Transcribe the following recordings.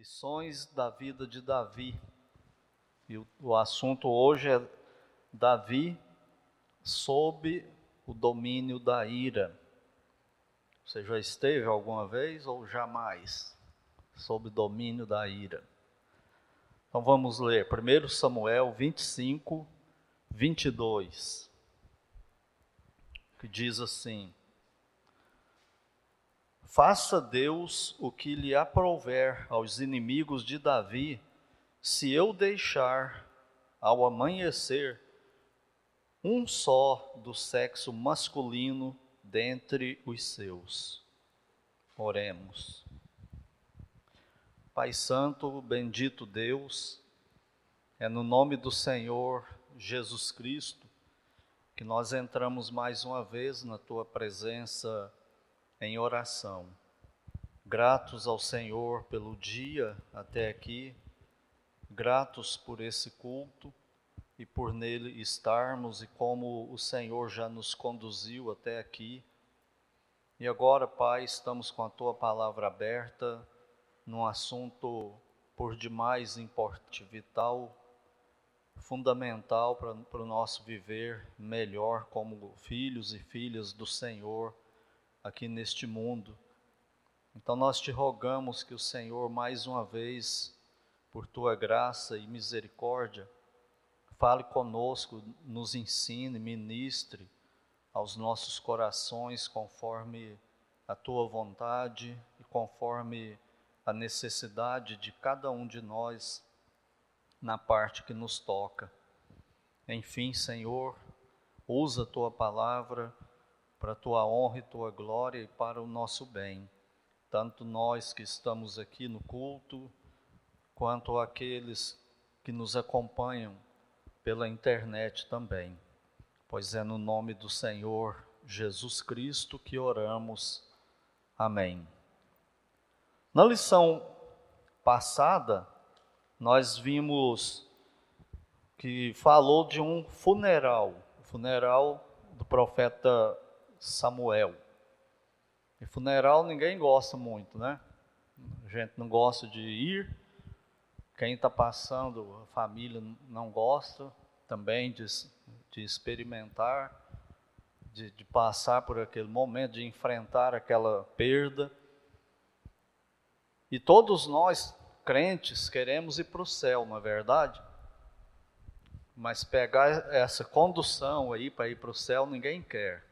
Lições da vida de Davi. E o, o assunto hoje é Davi sob o domínio da ira. Você já esteve alguma vez ou jamais sob domínio da ira? Então vamos ler 1 Samuel 25, 22, que diz assim: Faça Deus o que lhe aprouver aos inimigos de Davi, se eu deixar ao amanhecer um só do sexo masculino dentre os seus. Oremos. Pai Santo, bendito Deus, é no nome do Senhor Jesus Cristo que nós entramos mais uma vez na tua presença em oração. Gratos ao Senhor pelo dia até aqui, gratos por esse culto e por nele estarmos e como o Senhor já nos conduziu até aqui. E agora, Pai, estamos com a tua palavra aberta num assunto por demais importante, vital, fundamental para o nosso viver melhor como filhos e filhas do Senhor aqui neste mundo. Então nós te rogamos que o Senhor, mais uma vez, por tua graça e misericórdia, fale conosco, nos ensine, ministre aos nossos corações conforme a tua vontade e conforme a necessidade de cada um de nós na parte que nos toca. Enfim, Senhor, usa a tua palavra para a tua honra e tua glória e para o nosso bem, tanto nós que estamos aqui no culto, quanto aqueles que nos acompanham pela internet também. Pois é no nome do Senhor Jesus Cristo que oramos. Amém. Na lição passada, nós vimos que falou de um funeral, o funeral do profeta Samuel. E funeral ninguém gosta muito, né? A gente não gosta de ir. Quem está passando, a família não gosta também de, de experimentar, de, de passar por aquele momento, de enfrentar aquela perda. E todos nós, crentes, queremos ir para o céu, não é verdade? Mas pegar essa condução aí para ir para o céu, ninguém quer.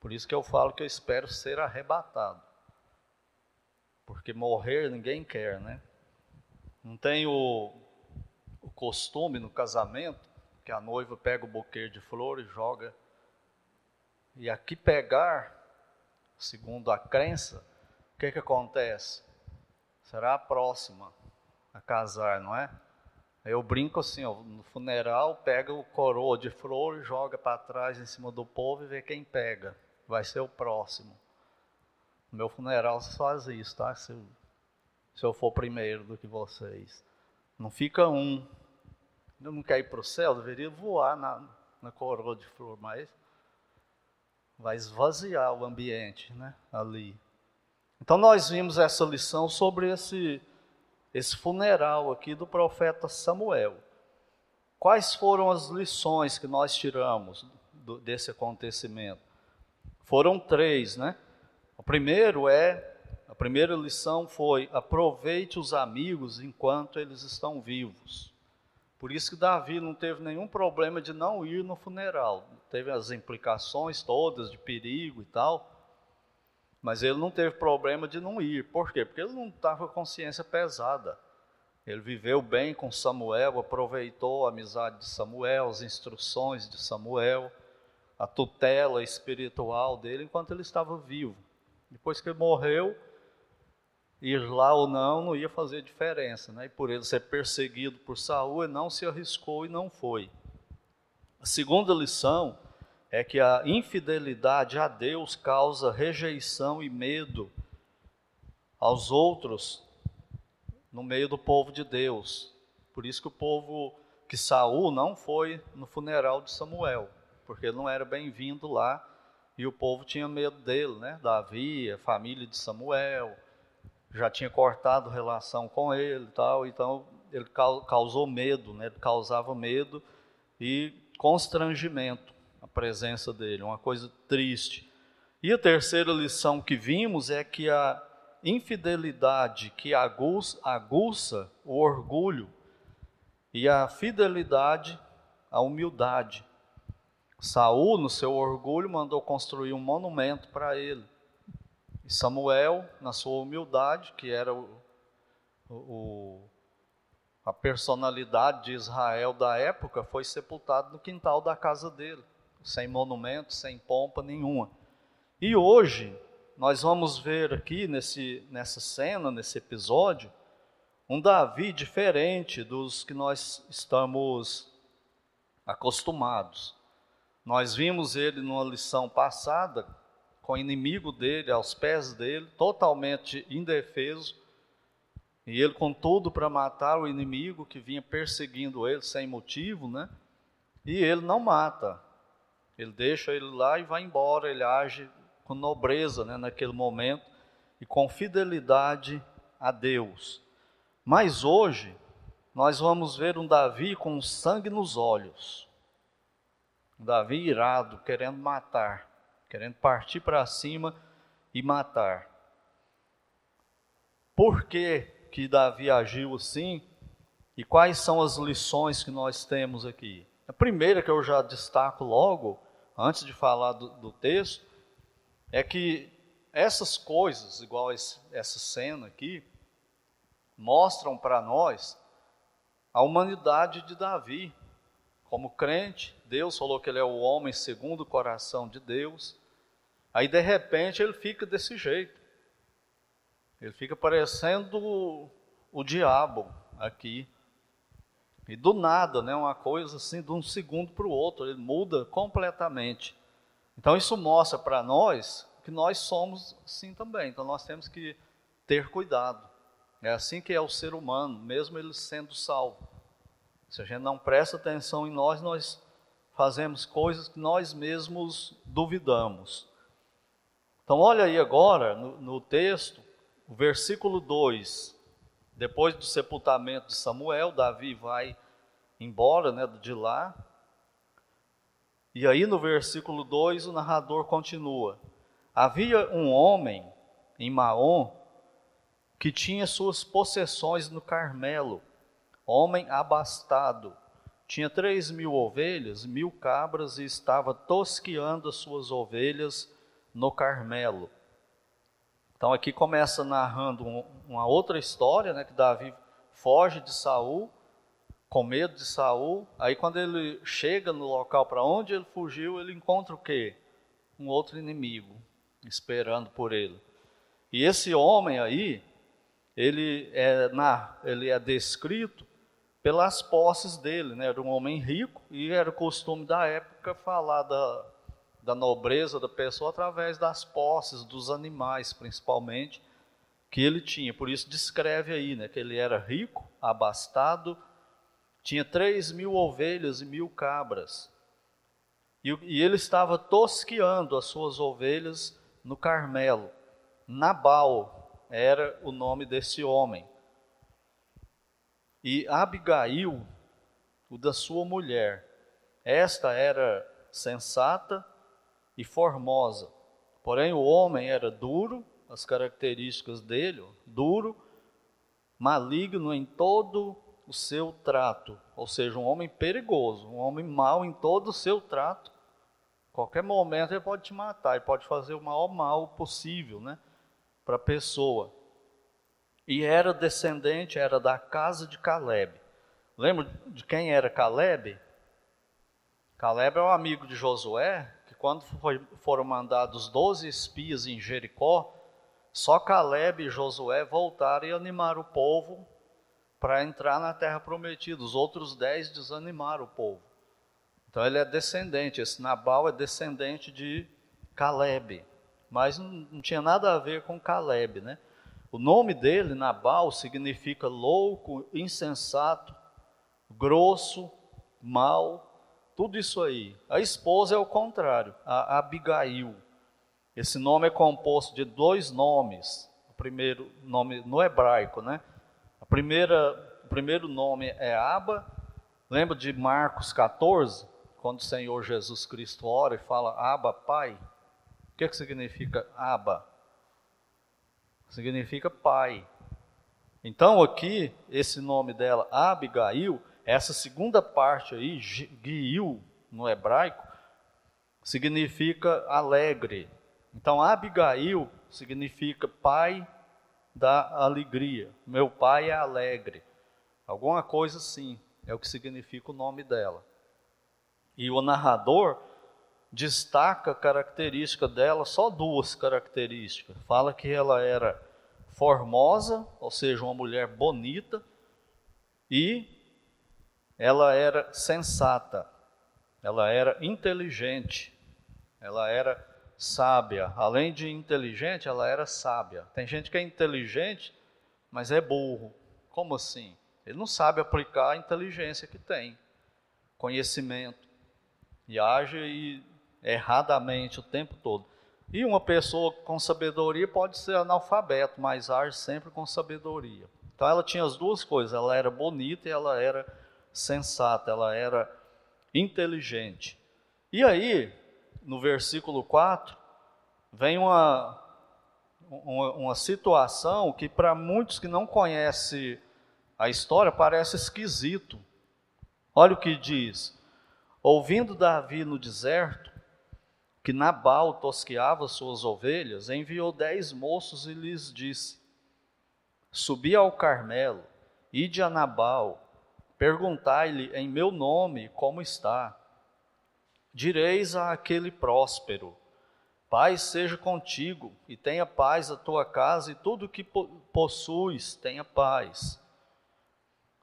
Por isso que eu falo que eu espero ser arrebatado. Porque morrer ninguém quer, né? Não tem o, o costume no casamento que a noiva pega o buquê de flores joga. E aqui pegar, segundo a crença, o que, que acontece? Será a próxima a casar, não é? Eu brinco assim, ó, no funeral, pega o coroa de flores, joga para trás em cima do povo e vê quem pega vai ser o próximo. No meu funeral vocês fazem isso, tá? Se eu, se eu for primeiro do que vocês. Não fica um. Eu não quer ir para o céu, deveria voar na, na coroa de flor, mas vai esvaziar o ambiente né, ali. Então nós vimos essa lição sobre esse, esse funeral aqui do profeta Samuel. Quais foram as lições que nós tiramos do, desse acontecimento? Foram três, né? O primeiro é, a primeira lição foi: aproveite os amigos enquanto eles estão vivos. Por isso que Davi não teve nenhum problema de não ir no funeral. Teve as implicações todas de perigo e tal, mas ele não teve problema de não ir. Por quê? Porque ele não estava com a consciência pesada. Ele viveu bem com Samuel, aproveitou a amizade de Samuel, as instruções de Samuel a tutela espiritual dele enquanto ele estava vivo. Depois que ele morreu, ir lá ou não não ia fazer diferença, né? E por ele ser perseguido por Saul, ele não se arriscou e não foi. A segunda lição é que a infidelidade a Deus causa rejeição e medo aos outros no meio do povo de Deus. Por isso que o povo que Saul não foi no funeral de Samuel porque ele não era bem-vindo lá e o povo tinha medo dele, né? Davi, a família de Samuel. já tinha cortado relação com ele e tal, então ele causou medo, né? Ele causava medo e constrangimento a presença dele, uma coisa triste. E a terceira lição que vimos é que a infidelidade que aguça, aguça o orgulho e a fidelidade a humildade. Saul, no seu orgulho, mandou construir um monumento para ele. E Samuel, na sua humildade, que era o, o, a personalidade de Israel da época, foi sepultado no quintal da casa dele, sem monumento, sem pompa nenhuma. E hoje, nós vamos ver aqui nesse, nessa cena, nesse episódio, um Davi diferente dos que nós estamos acostumados. Nós vimos ele numa lição passada, com o inimigo dele aos pés dele, totalmente indefeso, e ele com tudo para matar o inimigo que vinha perseguindo ele sem motivo, né? E ele não mata. Ele deixa ele lá e vai embora, ele age com nobreza, né, naquele momento e com fidelidade a Deus. Mas hoje nós vamos ver um Davi com sangue nos olhos. Davi irado, querendo matar, querendo partir para cima e matar. Por que, que Davi agiu assim? E quais são as lições que nós temos aqui? A primeira que eu já destaco logo, antes de falar do, do texto, é que essas coisas, igual esse, essa cena aqui, mostram para nós a humanidade de Davi. Como crente, Deus falou que ele é o homem segundo o coração de Deus. Aí de repente ele fica desse jeito. Ele fica parecendo o, o diabo aqui. E do nada, né, uma coisa assim, de um segundo para o outro, ele muda completamente. Então isso mostra para nós que nós somos assim também. Então nós temos que ter cuidado. É assim que é o ser humano, mesmo ele sendo salvo. Se a gente não presta atenção em nós, nós fazemos coisas que nós mesmos duvidamos. Então, olha aí agora no, no texto, o versículo 2. Depois do sepultamento de Samuel, Davi vai embora né, de lá. E aí no versículo 2 o narrador continua: Havia um homem em Maom que tinha suas possessões no Carmelo, homem abastado, tinha três mil ovelhas, mil cabras e estava tosqueando as suas ovelhas no Carmelo. Então aqui começa narrando um, uma outra história, né, que Davi foge de Saul, com medo de Saul. Aí quando ele chega no local para onde ele fugiu, ele encontra o quê? Um outro inimigo esperando por ele. E esse homem aí, ele é, na, ele é descrito pelas posses dele, né? Era um homem rico e era o costume da época falar da, da nobreza da pessoa através das posses, dos animais principalmente, que ele tinha. Por isso descreve aí, né? Que ele era rico, abastado, tinha três mil ovelhas e mil cabras. E, e ele estava tosqueando as suas ovelhas no Carmelo. Nabal era o nome desse homem. E Abigail, o da sua mulher, esta era sensata e formosa. Porém, o homem era duro, as características dele, duro, maligno em todo o seu trato, ou seja, um homem perigoso, um homem mau em todo o seu trato. Qualquer momento ele pode te matar, ele pode fazer o maior mal possível, né? para a pessoa. E era descendente, era da casa de Caleb. Lembra de quem era Caleb? Caleb é um amigo de Josué, que quando foi, foram mandados 12 espias em Jericó, só Caleb e Josué voltaram e animaram o povo para entrar na terra prometida. Os outros dez desanimaram o povo. Então ele é descendente, esse Nabal é descendente de Caleb mas não, não tinha nada a ver com Caleb, né? O nome dele, Nabal, significa louco, insensato, grosso, mal, tudo isso aí. A esposa é o contrário, a Abigail. Esse nome é composto de dois nomes. O primeiro nome no hebraico, né? A primeira, o primeiro nome é Aba. Lembra de Marcos 14, quando o Senhor Jesus Cristo ora e fala Aba, Pai? O que, que significa Aba? Significa pai. Então aqui, esse nome dela, Abigail, essa segunda parte aí, Gil, no hebraico, significa alegre. Então, Abigail significa pai da alegria. Meu pai é alegre. Alguma coisa assim, é o que significa o nome dela. E o narrador destaca a característica dela, só duas características. Fala que ela era formosa, ou seja, uma mulher bonita, e ela era sensata, ela era inteligente, ela era sábia. Além de inteligente, ela era sábia. Tem gente que é inteligente, mas é burro. Como assim? Ele não sabe aplicar a inteligência que tem, conhecimento, e age erradamente o tempo todo. E uma pessoa com sabedoria pode ser analfabeto, mas age sempre com sabedoria. Então ela tinha as duas coisas, ela era bonita e ela era sensata, ela era inteligente. E aí, no versículo 4, vem uma, uma, uma situação que para muitos que não conhecem a história parece esquisito. Olha o que diz: Ouvindo Davi no deserto que Nabal tosqueava suas ovelhas, enviou dez moços e lhes disse: Subi ao Carmelo, ide a Nabal, perguntai-lhe em meu nome como está direis a aquele próspero: Paz seja contigo, e tenha paz a tua casa, e tudo o que possuis tenha paz.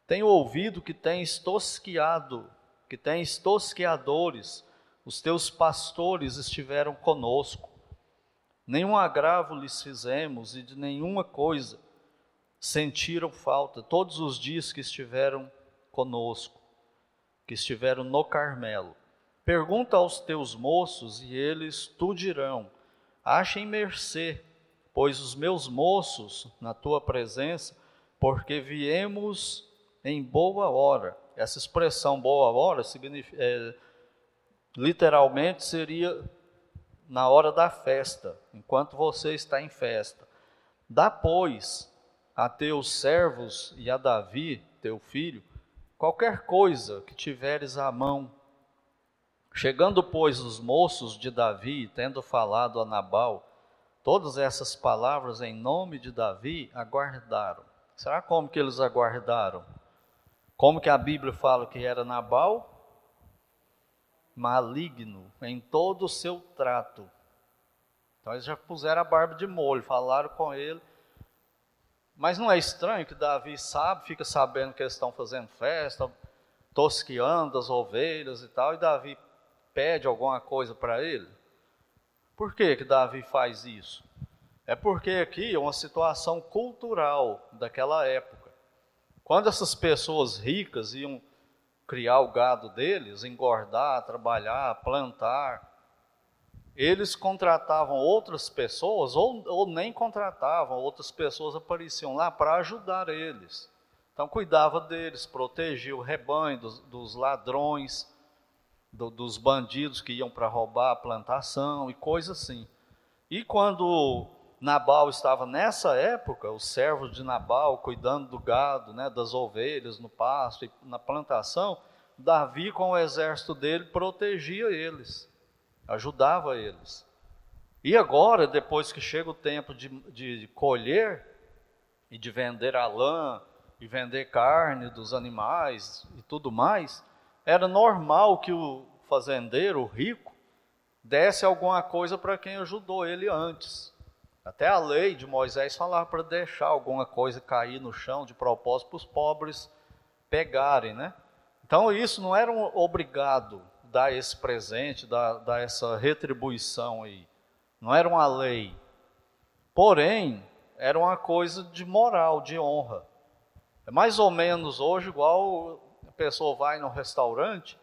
Tenho ouvido que tens tosquiado, que tens tosqueadores, os teus pastores estiveram conosco. Nenhum agravo lhes fizemos, e de nenhuma coisa sentiram falta, todos os dias que estiveram conosco, que estiveram no Carmelo. Pergunta aos teus moços e eles tu dirão: Achem mercê, pois os meus moços na tua presença, porque viemos em boa hora. Essa expressão boa hora significa, é, literalmente seria na hora da festa, enquanto você está em festa. Dá, pois, a teus servos e a Davi, teu filho, qualquer coisa que tiveres à mão Chegando, pois, os moços de Davi, tendo falado a Nabal, todas essas palavras em nome de Davi, aguardaram. Será como que eles aguardaram? Como que a Bíblia fala que era Nabal? Maligno em todo o seu trato. Então eles já puseram a barba de molho, falaram com ele. Mas não é estranho que Davi sabe, fica sabendo que eles estão fazendo festa, tosqueando as ovelhas e tal, e Davi pede alguma coisa para ele? Por que, que Davi faz isso? É porque aqui é uma situação cultural daquela época. Quando essas pessoas ricas iam criar o gado deles, engordar, trabalhar, plantar, eles contratavam outras pessoas, ou, ou nem contratavam, outras pessoas apareciam lá para ajudar eles. Então cuidava deles, protegia o rebanho dos, dos ladrões, do, dos bandidos que iam para roubar a plantação e coisas assim. E quando Nabal estava nessa época, os servos de Nabal cuidando do gado, né, das ovelhas no pasto e na plantação, Davi com o exército dele protegia eles, ajudava eles. E agora, depois que chega o tempo de, de colher e de vender a lã e vender carne dos animais e tudo mais, era normal que o fazendeiro, o rico, desse alguma coisa para quem ajudou ele antes. Até a lei de Moisés falava para deixar alguma coisa cair no chão de propósito para os pobres pegarem, né? Então isso não era um obrigado dar esse presente, dar, dar essa retribuição aí. Não era uma lei. Porém, era uma coisa de moral, de honra. É mais ou menos hoje igual a pessoa vai no restaurante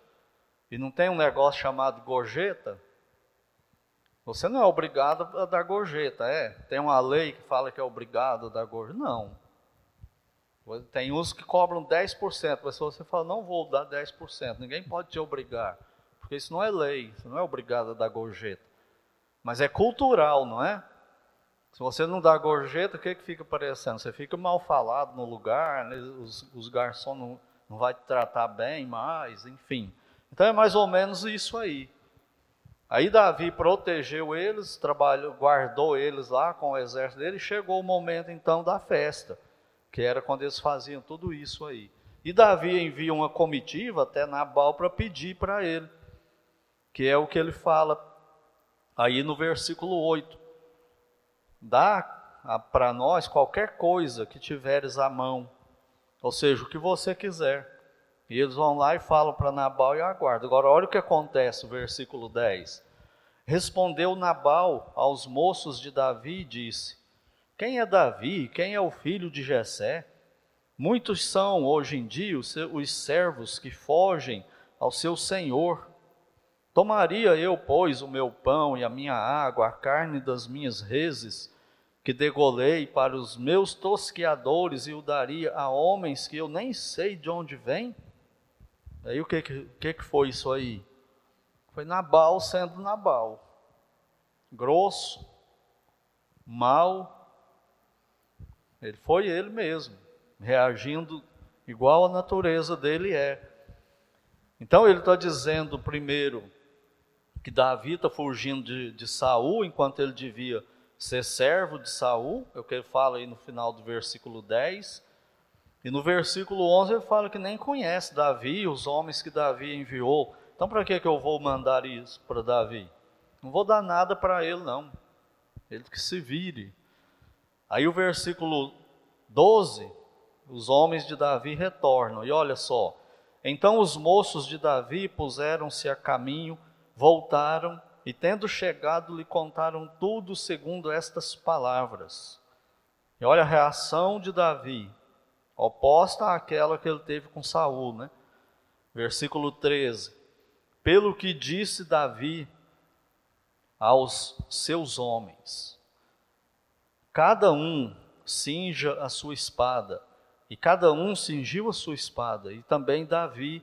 e não tem um negócio chamado gorjeta? Você não é obrigado a dar gorjeta, é? Tem uma lei que fala que é obrigado a dar gorjeta? Não. Tem uns que cobram 10%, mas se você fala, não vou dar 10%, ninguém pode te obrigar, porque isso não é lei, você não é obrigado a dar gorjeta. Mas é cultural, não é? Se você não dá gorjeta, o que, que fica parecendo? Você fica mal falado no lugar, né? os, os garçons não, não vai te tratar bem mais, enfim. Então é mais ou menos isso aí. Aí Davi protegeu eles, trabalhou, guardou eles lá com o exército dele, e chegou o momento então da festa, que era quando eles faziam tudo isso aí. E Davi envia uma comitiva até Nabal para pedir para ele, que é o que ele fala aí no versículo 8. Dá para nós qualquer coisa que tiveres à mão, ou seja, o que você quiser. E eles vão lá e falam para Nabal e aguardam. Agora, olha o que acontece, o versículo 10. Respondeu Nabal aos moços de Davi e disse: Quem é Davi? Quem é o filho de Jessé? Muitos são hoje em dia os, os servos que fogem ao seu senhor. Tomaria eu, pois, o meu pão e a minha água, a carne das minhas reses, que degolei para os meus tosqueadores e o daria a homens que eu nem sei de onde vêm? Aí o que, que, que foi isso aí? Foi Nabal sendo Nabal. Grosso, mal. Ele foi ele mesmo, reagindo igual a natureza dele é. Então ele está dizendo primeiro que Davi está fugindo de, de Saul enquanto ele devia ser servo de Saul, é o que ele fala aí no final do versículo 10. E no versículo 11 ele fala que nem conhece Davi, os homens que Davi enviou. Então para que, que eu vou mandar isso para Davi? Não vou dar nada para ele, não. Ele que se vire. Aí o versículo 12, os homens de Davi retornam. E olha só. Então os moços de Davi puseram-se a caminho, voltaram e, tendo chegado, lhe contaram tudo segundo estas palavras. E olha a reação de Davi oposta àquela que ele teve com Saul, né? Versículo 13. Pelo que disse Davi aos seus homens: Cada um cinja a sua espada, e cada um cingiu a sua espada, e também Davi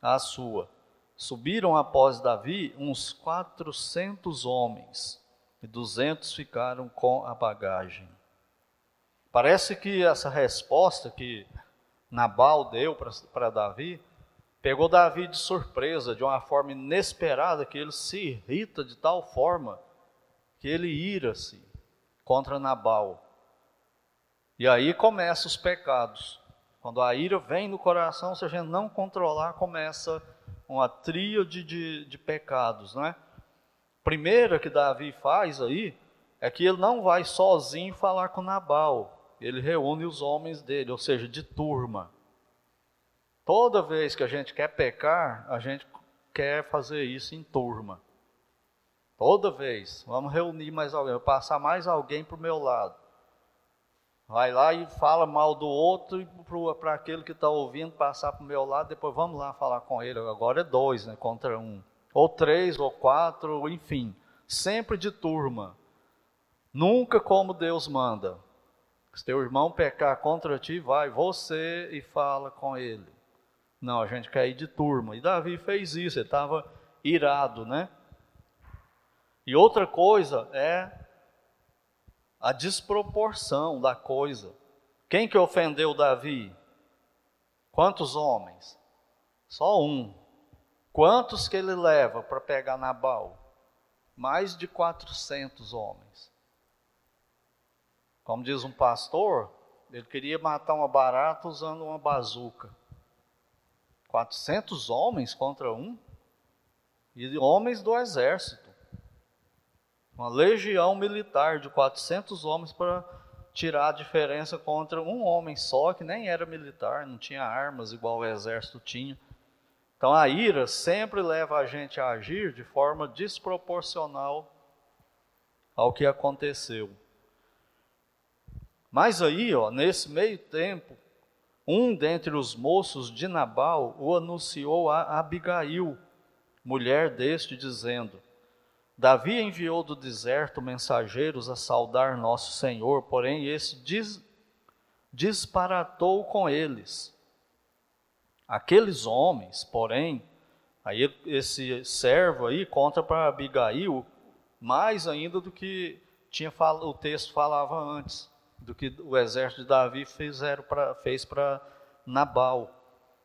a sua. Subiram após Davi uns quatrocentos homens, e duzentos ficaram com a bagagem. Parece que essa resposta que Nabal deu para Davi pegou Davi de surpresa, de uma forma inesperada, que ele se irrita de tal forma que ele ira-se contra Nabal. E aí começam os pecados. Quando a ira vem no coração, se a gente não controlar, começa uma tríade de, de pecados, não é? Primeira que Davi faz aí é que ele não vai sozinho falar com Nabal ele reúne os homens dele, ou seja, de turma. Toda vez que a gente quer pecar, a gente quer fazer isso em turma. Toda vez, vamos reunir mais alguém, passar mais alguém para o meu lado. Vai lá e fala mal do outro e para aquele que está ouvindo passar para o meu lado, depois vamos lá falar com ele. Agora é dois, né, contra um. Ou três, ou quatro, enfim. Sempre de turma. Nunca como Deus manda. Se teu irmão pecar contra ti, vai você e fala com ele. Não, a gente quer ir de turma. E Davi fez isso, ele estava irado, né? E outra coisa é a desproporção da coisa. Quem que ofendeu Davi? Quantos homens? Só um. Quantos que ele leva para pegar Nabal? Mais de 400 homens. Como diz um pastor, ele queria matar uma barata usando uma bazuca. 400 homens contra um? E homens do exército. Uma legião militar de 400 homens para tirar a diferença contra um homem só, que nem era militar, não tinha armas igual o exército tinha. Então a ira sempre leva a gente a agir de forma desproporcional ao que aconteceu. Mas aí, ó, nesse meio tempo, um dentre os moços de Nabal o anunciou a Abigail, mulher deste, dizendo: Davi enviou do deserto mensageiros a saudar nosso Senhor, porém esse dis, disparatou com eles. Aqueles homens, porém, aí esse servo aí conta para Abigail mais ainda do que tinha o texto falava antes, do que o exército de Davi fizeram pra, fez para Nabal.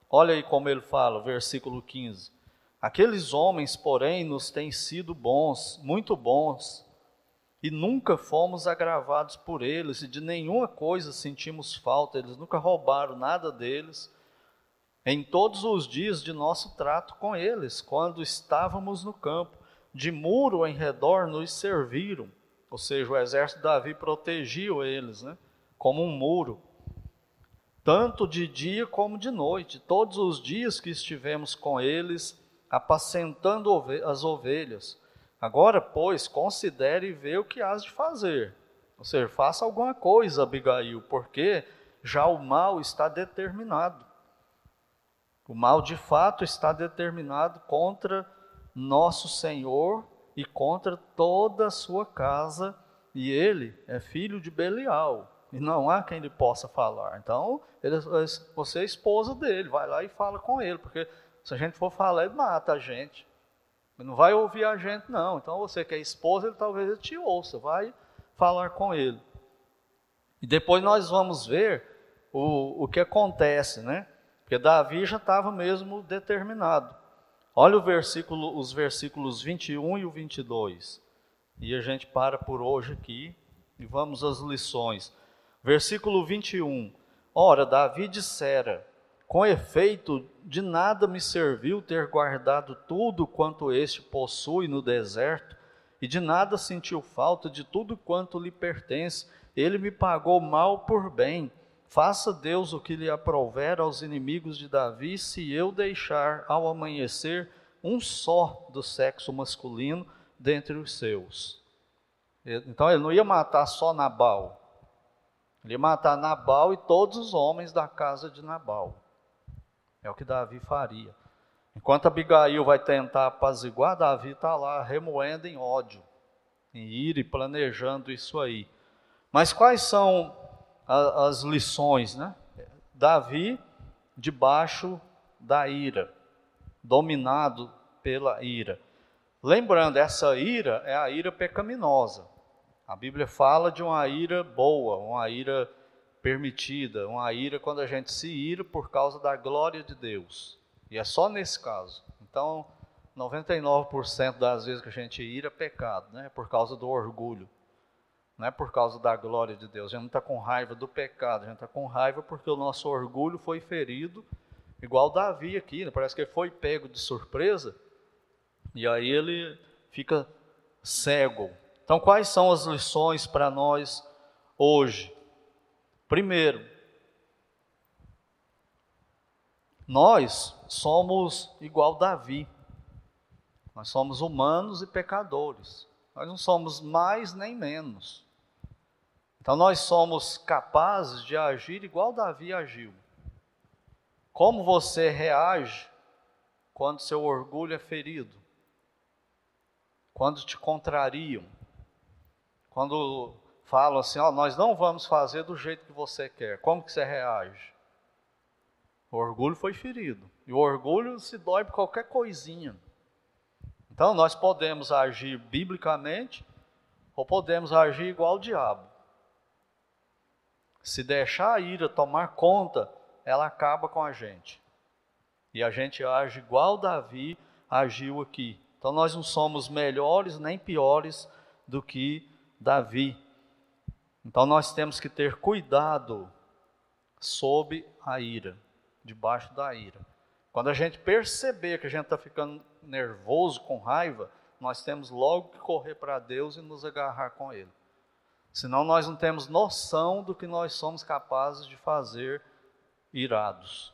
Olha aí como ele fala, versículo 15. Aqueles homens, porém, nos têm sido bons, muito bons, e nunca fomos agravados por eles, e de nenhuma coisa sentimos falta, eles nunca roubaram nada deles, em todos os dias de nosso trato com eles, quando estávamos no campo, de muro em redor nos serviram, ou seja, o exército de Davi protegiam eles, né, como um muro, tanto de dia como de noite, todos os dias que estivemos com eles, apacentando as ovelhas. Agora, pois, considere e vê o que has de fazer. Ou seja, faça alguma coisa, Abigail, porque já o mal está determinado. O mal de fato está determinado contra nosso Senhor e contra toda a sua casa, e ele é filho de Belial, e não há quem lhe possa falar. Então, ele, você é esposa dele, vai lá e fala com ele, porque se a gente for falar, ele mata a gente. Ele não vai ouvir a gente, não. Então você que é esposa, ele talvez ele te ouça, vai falar com ele. E depois nós vamos ver o, o que acontece, né? Porque Davi já estava mesmo determinado. Olha o versículo, os versículos 21 e o 22. E a gente para por hoje aqui e vamos às lições. Versículo 21. Ora, Davi dissera: com efeito, de nada me serviu ter guardado tudo quanto este possui no deserto, e de nada sentiu falta de tudo quanto lhe pertence. Ele me pagou mal por bem. Faça Deus o que lhe aprouver aos inimigos de Davi, se eu deixar ao amanhecer um só do sexo masculino dentre os seus. Então ele não ia matar só Nabal, ele ia matar Nabal e todos os homens da casa de Nabal. É o que Davi faria. Enquanto Abigail vai tentar apaziguar, Davi está lá remoendo em ódio, em ira e planejando isso aí. Mas quais são as lições, né? Davi debaixo da ira, dominado pela ira. Lembrando, essa ira é a ira pecaminosa. A Bíblia fala de uma ira boa, uma ira permitida, uma ira quando a gente se ira por causa da glória de Deus. E é só nesse caso. Então, 99% das vezes que a gente ira é pecado, né? Por causa do orgulho. Não é por causa da glória de Deus. A gente não está com raiva do pecado, a gente está com raiva porque o nosso orgulho foi ferido, igual Davi aqui, né? parece que ele foi pego de surpresa, e aí ele fica cego. Então, quais são as lições para nós hoje? Primeiro, nós somos igual Davi. Nós somos humanos e pecadores. Nós não somos mais nem menos. Então nós somos capazes de agir igual Davi agiu. Como você reage quando seu orgulho é ferido? Quando te contrariam? Quando falam assim, ó, nós não vamos fazer do jeito que você quer. Como que você reage? O orgulho foi ferido. E o orgulho se dói por qualquer coisinha. Então nós podemos agir biblicamente ou podemos agir igual o diabo. Se deixar a ira tomar conta, ela acaba com a gente. E a gente age igual Davi agiu aqui. Então nós não somos melhores nem piores do que Davi. Então nós temos que ter cuidado sob a ira, debaixo da ira. Quando a gente perceber que a gente está ficando nervoso, com raiva, nós temos logo que correr para Deus e nos agarrar com Ele. Senão nós não temos noção do que nós somos capazes de fazer irados.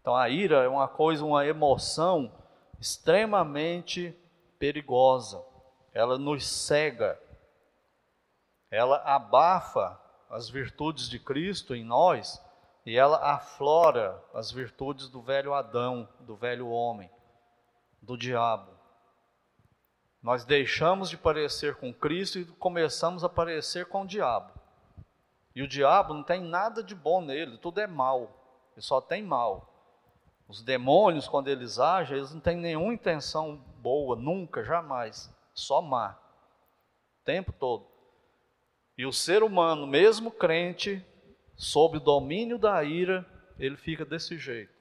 Então a ira é uma coisa, uma emoção extremamente perigosa. Ela nos cega ela abafa as virtudes de Cristo em nós e ela aflora as virtudes do velho Adão, do velho homem, do diabo. Nós deixamos de parecer com Cristo e começamos a parecer com o diabo. E o diabo não tem nada de bom nele, tudo é mal. Ele só tem mal. Os demônios, quando eles agem, eles não têm nenhuma intenção boa, nunca, jamais. Só má. O tempo todo. E o ser humano, mesmo crente, sob o domínio da ira, ele fica desse jeito.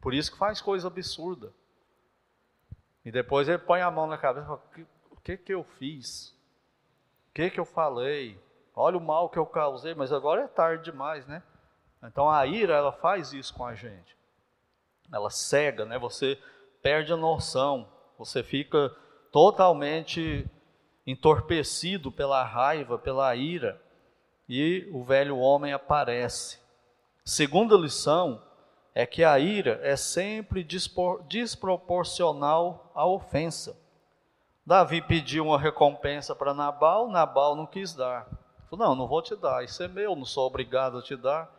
Por isso que faz coisa absurda. E depois ele põe a mão na cabeça e fala: O que, que eu fiz? O que, que eu falei? Olha o mal que eu causei, mas agora é tarde demais, né? Então a ira, ela faz isso com a gente. Ela cega, né? Você perde a noção, você fica totalmente entorpecido pela raiva, pela ira, e o velho homem aparece. Segunda lição é que a ira é sempre desproporcional à ofensa. Davi pediu uma recompensa para Nabal, Nabal não quis dar. Falou: Não, não vou te dar, isso é meu, não sou obrigado a te dar.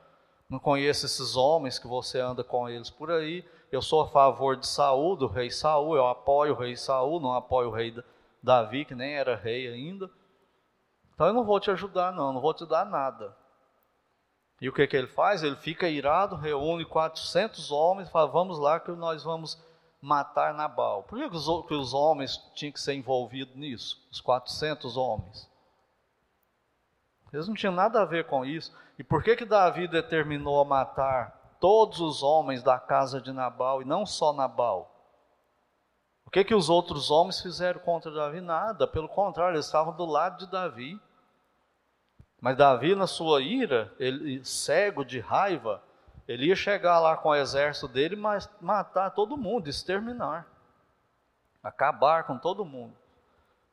Não conheço esses homens que você anda com eles por aí. Eu sou a favor de Saul, do rei Saul, eu apoio o rei Saul, não apoio o rei Davi, que nem era rei ainda. Então eu não vou te ajudar, não, não vou te dar nada. E o que, que ele faz? Ele fica irado, reúne 400 homens e fala: Vamos lá que nós vamos matar Nabal. Por que, que, os, que os homens tinham que ser envolvidos nisso? Os 400 homens. Eles não tinham nada a ver com isso. E por que, que Davi determinou a matar todos os homens da casa de Nabal e não só Nabal? O que, que os outros homens fizeram contra Davi? Nada, pelo contrário, eles estavam do lado de Davi. Mas Davi, na sua ira, ele, cego de raiva, ele ia chegar lá com o exército dele e matar todo mundo, exterminar, acabar com todo mundo.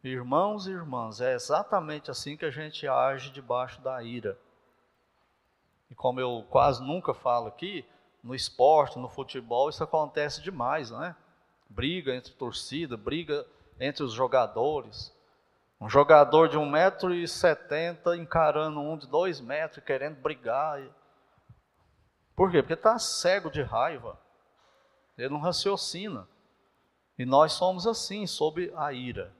Irmãos e irmãs, é exatamente assim que a gente age debaixo da ira. E como eu quase nunca falo aqui, no esporte, no futebol, isso acontece demais, não é? Briga entre torcida, briga entre os jogadores. Um jogador de 1,70m encarando um de 2 metros, querendo brigar. Por quê? Porque está cego de raiva. Ele não raciocina. E nós somos assim, sob a ira.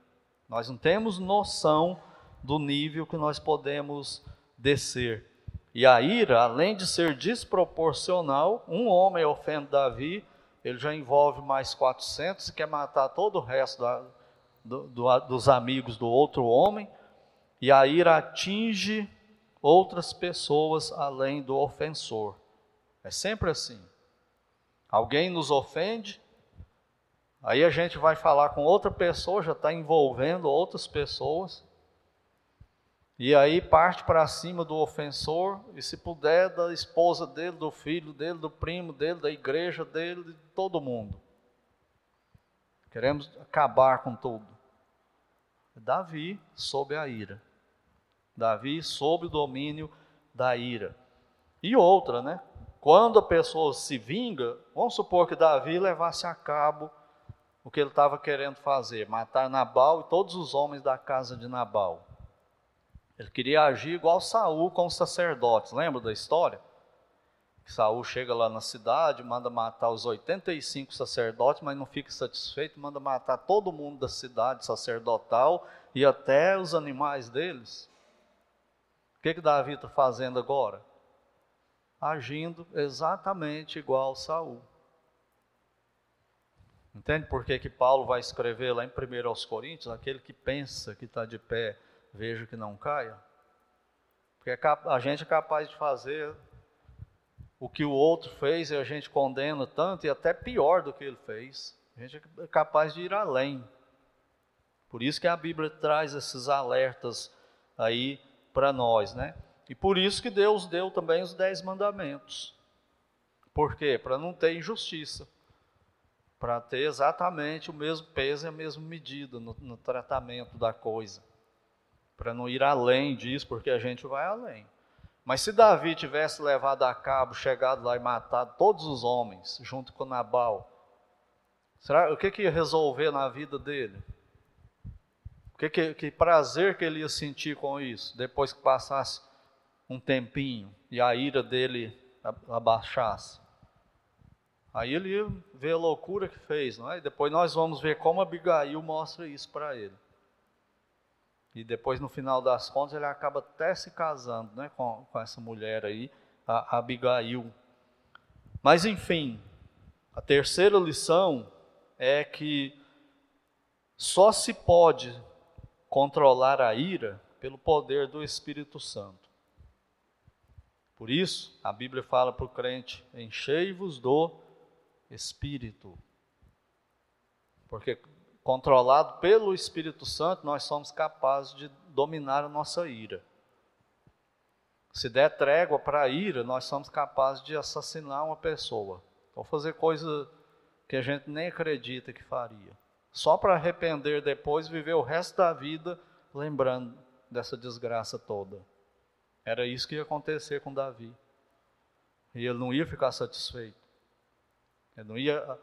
Nós não temos noção do nível que nós podemos descer. E a ira, além de ser desproporcional, um homem ofende Davi, ele já envolve mais 400 e quer matar todo o resto da, do, do, dos amigos do outro homem, e a ira atinge outras pessoas além do ofensor. É sempre assim. Alguém nos ofende, aí a gente vai falar com outra pessoa, já está envolvendo outras pessoas, e aí parte para cima do ofensor, e se puder, da esposa dele, do filho dele, do primo dele, da igreja dele, de todo mundo. Queremos acabar com tudo. Davi sob a ira. Davi sob o domínio da ira. E outra, né? Quando a pessoa se vinga, vamos supor que Davi levasse a cabo o que ele estava querendo fazer, matar Nabal e todos os homens da casa de Nabal. Ele queria agir igual Saul com os sacerdotes, lembra da história? Saul chega lá na cidade, manda matar os 85 sacerdotes, mas não fica satisfeito, manda matar todo mundo da cidade sacerdotal e até os animais deles. O que, que Davi está fazendo agora? Agindo exatamente igual Saul. Entende por que, que Paulo vai escrever lá em 1 aos Coríntios, aquele que pensa que está de pé, veja que não caia? Porque é a gente é capaz de fazer o que o outro fez e a gente condena tanto e até pior do que ele fez. A gente é capaz de ir além. Por isso que a Bíblia traz esses alertas aí para nós, né? E por isso que Deus deu também os dez mandamentos. Por quê? Para não ter injustiça. Para ter exatamente o mesmo peso e a mesma medida no, no tratamento da coisa. Para não ir além disso, porque a gente vai além. Mas se Davi tivesse levado a cabo, chegado lá e matado todos os homens, junto com Nabal, será, o que, que ia resolver na vida dele? O que, que, que prazer que ele ia sentir com isso, depois que passasse um tempinho e a ira dele abaixasse? Aí ele vê a loucura que fez, não é? E depois nós vamos ver como Abigail mostra isso para ele. E depois, no final das contas, ele acaba até se casando né, com, com essa mulher aí, a Abigail. Mas, enfim, a terceira lição é que só se pode controlar a ira pelo poder do Espírito Santo. Por isso, a Bíblia fala para o crente: enchei-vos do Espírito. Porque controlado pelo Espírito Santo, nós somos capazes de dominar a nossa ira. Se der trégua para a ira, nós somos capazes de assassinar uma pessoa, ou fazer coisa que a gente nem acredita que faria, só para arrepender depois e viver o resto da vida lembrando dessa desgraça toda. Era isso que ia acontecer com Davi. E ele não ia ficar satisfeito. Ele não ia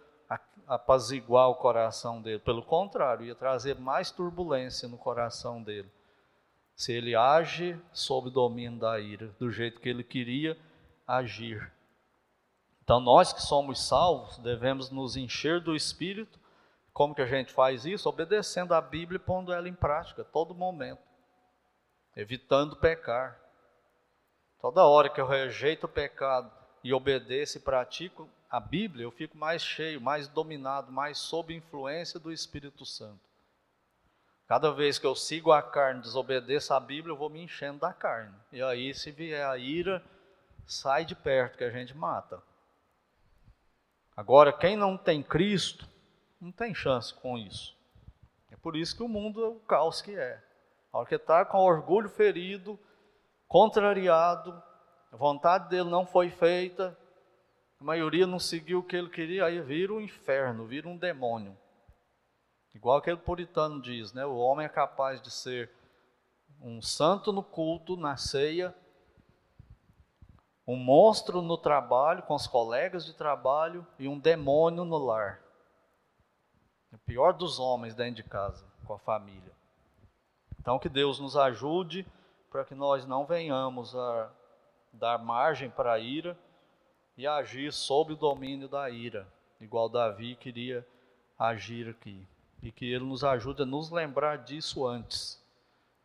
apaziguar o coração dele. Pelo contrário, ia trazer mais turbulência no coração dele. Se ele age sob domínio da ira, do jeito que ele queria agir. Então, nós que somos salvos, devemos nos encher do Espírito. Como que a gente faz isso? Obedecendo a Bíblia e pondo ela em prática, todo momento. Evitando pecar. Toda hora que eu rejeito o pecado e obedeço e pratico, a Bíblia, eu fico mais cheio, mais dominado, mais sob influência do Espírito Santo. Cada vez que eu sigo a carne, desobedeço a Bíblia, eu vou me enchendo da carne. E aí, se vier a ira, sai de perto que a gente mata. Agora, quem não tem Cristo, não tem chance com isso. É por isso que o mundo é o caos que é. A hora que está com orgulho ferido, contrariado, a vontade dele não foi feita, a maioria não seguiu o que ele queria, aí vira um inferno, vira um demônio. Igual aquele puritano diz, né? O homem é capaz de ser um santo no culto, na ceia, um monstro no trabalho, com os colegas de trabalho, e um demônio no lar. O pior dos homens dentro de casa, com a família. Então, que Deus nos ajude para que nós não venhamos a dar margem para a ira e agir sob o domínio da ira, igual Davi queria agir aqui. E que ele nos ajude a nos lembrar disso antes.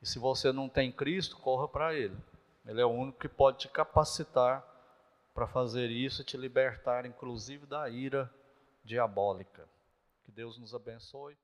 E se você não tem Cristo, corra para Ele. Ele é o único que pode te capacitar para fazer isso e te libertar, inclusive, da ira diabólica. Que Deus nos abençoe.